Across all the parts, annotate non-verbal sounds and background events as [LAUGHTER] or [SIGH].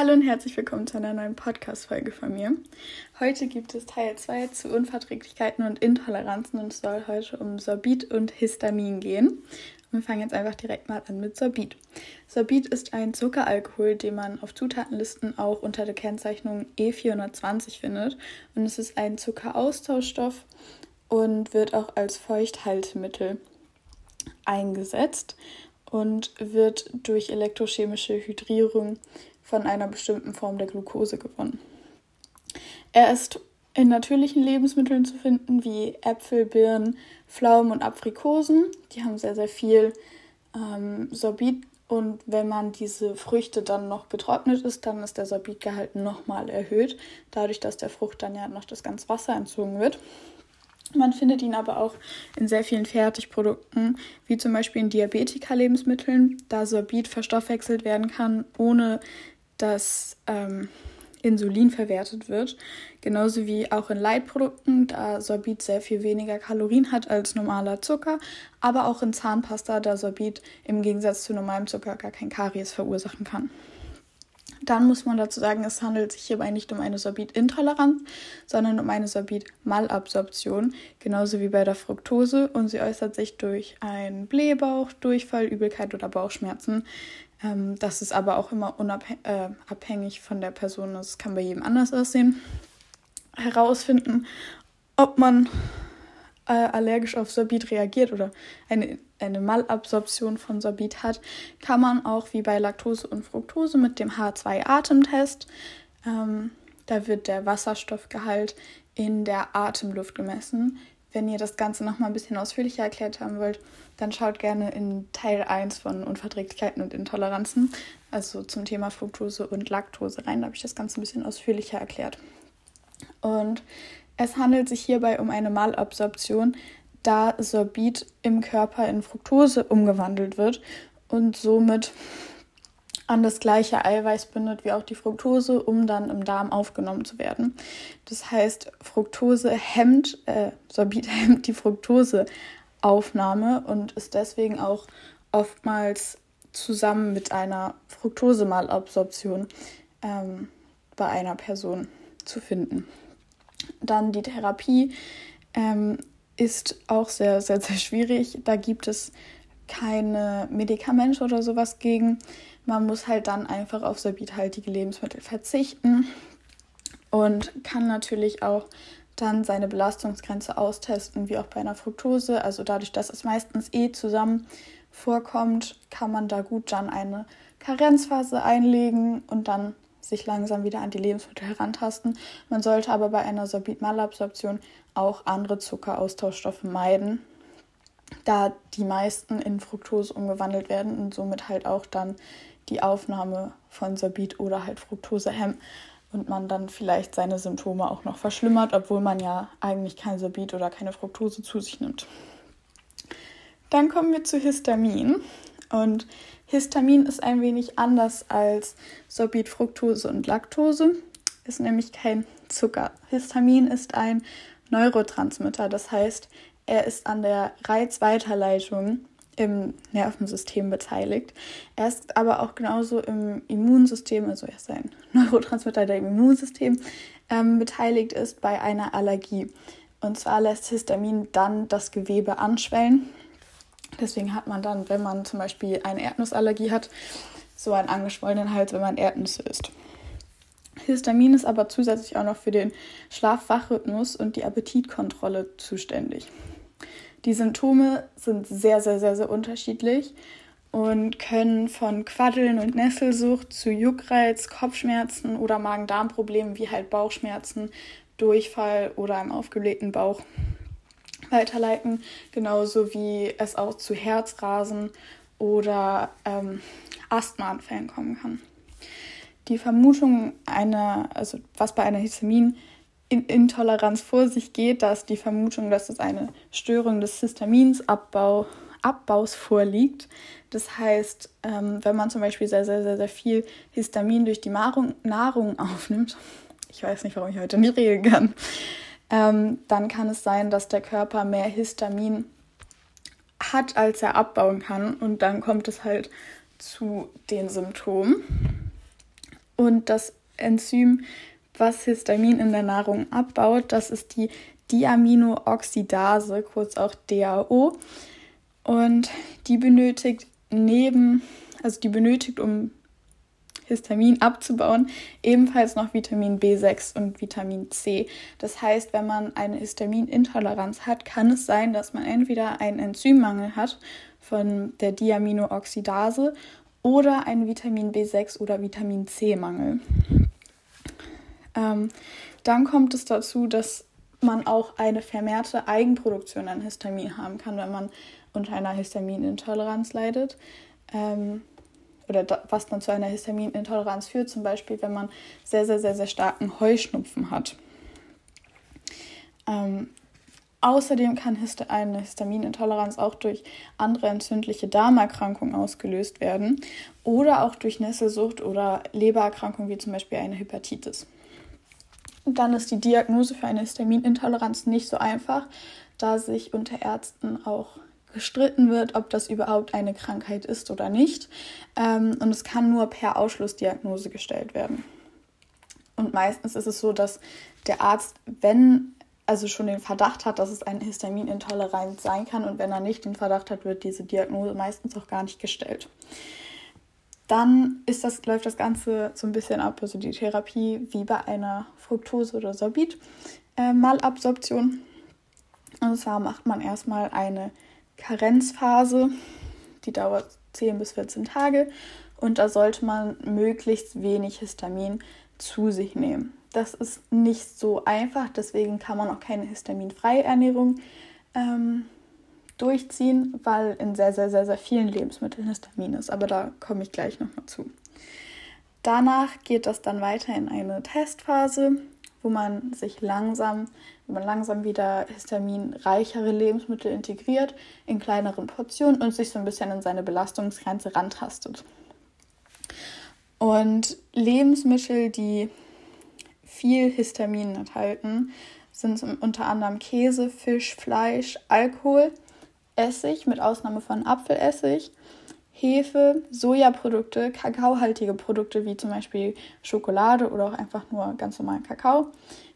Hallo und herzlich willkommen zu einer neuen Podcast-Folge von mir. Heute gibt es Teil 2 zu Unverträglichkeiten und Intoleranzen und es soll heute um Sorbit und Histamin gehen. Wir fangen jetzt einfach direkt mal an mit Sorbit. Sorbit ist ein Zuckeralkohol, den man auf Zutatenlisten auch unter der Kennzeichnung E420 findet. Und es ist ein Zuckeraustauschstoff und wird auch als Feuchthaltemittel eingesetzt und wird durch elektrochemische Hydrierung von einer bestimmten Form der Glucose gewonnen. Er ist in natürlichen Lebensmitteln zu finden, wie Äpfel, Birnen, Pflaumen und Aprikosen. Die haben sehr, sehr viel ähm, Sorbit und wenn man diese Früchte dann noch betrocknet ist, dann ist der Sorbitgehalt nochmal erhöht, dadurch, dass der Frucht dann ja noch das ganze Wasser entzogen wird. Man findet ihn aber auch in sehr vielen Fertigprodukten, wie zum Beispiel in Diabetika-Lebensmitteln, da Sorbit verstoffwechselt werden kann, ohne dass ähm, Insulin verwertet wird. Genauso wie auch in Leitprodukten, da Sorbit sehr viel weniger Kalorien hat als normaler Zucker, aber auch in Zahnpasta, da Sorbit im Gegensatz zu normalem Zucker gar kein Karies verursachen kann. Dann muss man dazu sagen, es handelt sich hierbei nicht um eine Sorbitintoleranz, sondern um eine Sorbitmalabsorption, genauso wie bei der Fructose und sie äußert sich durch einen Blähbauch, Durchfall, Übelkeit oder Bauchschmerzen. Ähm, das ist aber auch immer unabhängig äh, von der Person, das kann bei jedem anders aussehen. Herausfinden, ob man äh, allergisch auf Sorbit reagiert oder eine, eine Malabsorption von Sorbit hat, kann man auch wie bei Laktose und Fructose mit dem H2-Atemtest. Ähm, da wird der Wasserstoffgehalt in der Atemluft gemessen. Wenn ihr das Ganze noch mal ein bisschen ausführlicher erklärt haben wollt, dann schaut gerne in Teil 1 von Unverträglichkeiten und Intoleranzen, also zum Thema Fructose und Laktose rein. Da habe ich das Ganze ein bisschen ausführlicher erklärt. Und es handelt sich hierbei um eine Malabsorption, da Sorbit im Körper in Fructose umgewandelt wird und somit an das gleiche Eiweiß bindet wie auch die Fructose, um dann im Darm aufgenommen zu werden. Das heißt, Fructose hemmt, äh, Sorbit [LAUGHS] hemmt die Fructoseaufnahme und ist deswegen auch oftmals zusammen mit einer Fructosemalabsorption ähm, bei einer Person zu finden. Dann die Therapie ähm, ist auch sehr, sehr, sehr schwierig. Da gibt es keine Medikamente oder sowas gegen. Man muss halt dann einfach auf sorbithaltige Lebensmittel verzichten und kann natürlich auch dann seine Belastungsgrenze austesten, wie auch bei einer Fructose. Also dadurch, dass es meistens eh zusammen vorkommt, kann man da gut dann eine Karenzphase einlegen und dann sich langsam wieder an die Lebensmittel herantasten. Man sollte aber bei einer Sorbitmalabsorption auch andere Zuckeraustauschstoffe meiden, da die meisten in Fructose umgewandelt werden und somit halt auch dann die Aufnahme von Sorbit oder halt Fructose hemmen und man dann vielleicht seine Symptome auch noch verschlimmert, obwohl man ja eigentlich kein Sorbit oder keine Fructose zu sich nimmt. Dann kommen wir zu Histamin. Und Histamin ist ein wenig anders als Sorbit, Fructose und Laktose. Ist nämlich kein Zucker. Histamin ist ein Neurotransmitter, das heißt, er ist an der Reizweiterleitung im Nervensystem beteiligt. Er ist aber auch genauso im Immunsystem, also er ist ein [LAUGHS] Neurotransmitter, der im Immunsystem ähm, beteiligt ist bei einer Allergie. Und zwar lässt Histamin dann das Gewebe anschwellen Deswegen hat man dann, wenn man zum Beispiel eine Erdnussallergie hat, so einen angeschwollenen Hals, wenn man Erdnüsse isst. Histamin ist aber zusätzlich auch noch für den Schlaf-Wach-Rhythmus und die Appetitkontrolle zuständig. Die Symptome sind sehr, sehr, sehr, sehr unterschiedlich und können von Quaddeln und Nesselsucht zu Juckreiz, Kopfschmerzen oder Magen-Darm-Problemen wie halt Bauchschmerzen, Durchfall oder einem aufgeblähten Bauch weiterleiten, genauso wie es auch zu Herzrasen oder ähm, Asthmaanfällen kommen kann. Die Vermutung einer, also was bei einer Histaminintoleranz vor sich geht, dass die Vermutung, dass es eine Störung des Histaminsabbaus vorliegt. Das heißt, ähm, wenn man zum Beispiel sehr, sehr, sehr, sehr viel Histamin durch die Nahrung, Nahrung aufnimmt, [LAUGHS] ich weiß nicht, warum ich heute nicht reden kann, ähm, dann kann es sein, dass der Körper mehr Histamin hat, als er abbauen kann. Und dann kommt es halt zu den Symptomen. Und das Enzym, was Histamin in der Nahrung abbaut, das ist die Diaminooxidase, kurz auch DAO. Und die benötigt neben, also die benötigt, um Histamin abzubauen, ebenfalls noch Vitamin B6 und Vitamin C. Das heißt, wenn man eine Histaminintoleranz hat, kann es sein, dass man entweder einen Enzymmangel hat von der Diaminooxidase oder einen Vitamin B6 oder Vitamin C-Mangel. Ähm, dann kommt es dazu, dass man auch eine vermehrte Eigenproduktion an Histamin haben kann, wenn man unter einer Histaminintoleranz leidet. Ähm, oder da, was dann zu einer Histaminintoleranz führt, zum Beispiel, wenn man sehr, sehr, sehr, sehr starken Heuschnupfen hat. Ähm, außerdem kann Hist eine Histaminintoleranz auch durch andere entzündliche Darmerkrankungen ausgelöst werden oder auch durch Nesselsucht oder Lebererkrankungen wie zum Beispiel eine Hepatitis. Dann ist die Diagnose für eine Histaminintoleranz nicht so einfach, da sich unter Ärzten auch gestritten wird, ob das überhaupt eine Krankheit ist oder nicht. Ähm, und es kann nur per Ausschlussdiagnose gestellt werden. Und meistens ist es so, dass der Arzt, wenn also schon den Verdacht hat, dass es eine Histaminintoleranz sein kann und wenn er nicht den Verdacht hat, wird diese Diagnose meistens auch gar nicht gestellt. Dann ist das, läuft das Ganze so ein bisschen ab, also die Therapie wie bei einer Fructose- oder Sorbit-Malabsorption. Äh, und zwar macht man erstmal eine Karenzphase, die dauert 10 bis 14 Tage und da sollte man möglichst wenig Histamin zu sich nehmen. Das ist nicht so einfach, deswegen kann man auch keine histaminfreie Ernährung ähm, durchziehen, weil in sehr, sehr, sehr, sehr vielen Lebensmitteln Histamin ist. Aber da komme ich gleich nochmal zu. Danach geht das dann weiter in eine Testphase, wo man sich langsam, wo man langsam wieder histaminreichere Lebensmittel integriert in kleineren Portionen und sich so ein bisschen an seine Belastungsgrenze rantastet. Und Lebensmittel, die viel Histamin enthalten, sind unter anderem Käse, Fisch, Fleisch, Alkohol, Essig mit Ausnahme von Apfelessig, Hefe, Sojaprodukte, kakaohaltige Produkte wie zum Beispiel Schokolade oder auch einfach nur ganz normalen Kakao.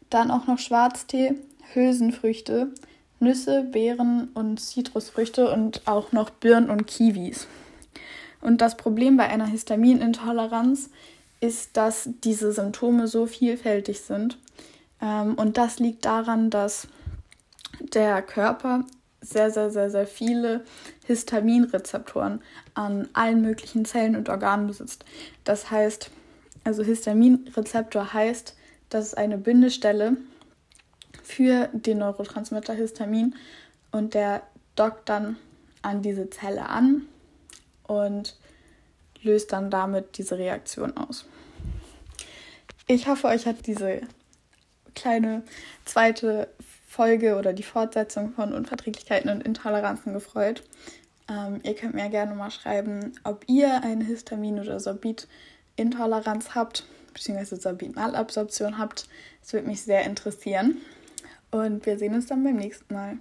Dann auch noch Schwarztee, Hülsenfrüchte, Nüsse, Beeren und Zitrusfrüchte und auch noch Birnen und Kiwis. Und das Problem bei einer Histaminintoleranz ist, dass diese Symptome so vielfältig sind. Ähm, und das liegt daran, dass der Körper sehr, sehr, sehr, sehr viele Histaminrezeptoren an allen möglichen Zellen und Organen besitzt. Das heißt, also Histaminrezeptor heißt, das ist eine Bindestelle für den Neurotransmitter Histamin und der dockt dann an diese Zelle an und löst dann damit diese Reaktion aus. Ich hoffe, euch hat diese kleine zweite Folge oder die Fortsetzung von Unverträglichkeiten und Intoleranzen gefreut. Ähm, ihr könnt mir gerne mal schreiben, ob ihr eine Histamin- oder Sorbit-Intoleranz habt, beziehungsweise Sorbit-Malabsorption habt. Das würde mich sehr interessieren. Und wir sehen uns dann beim nächsten Mal.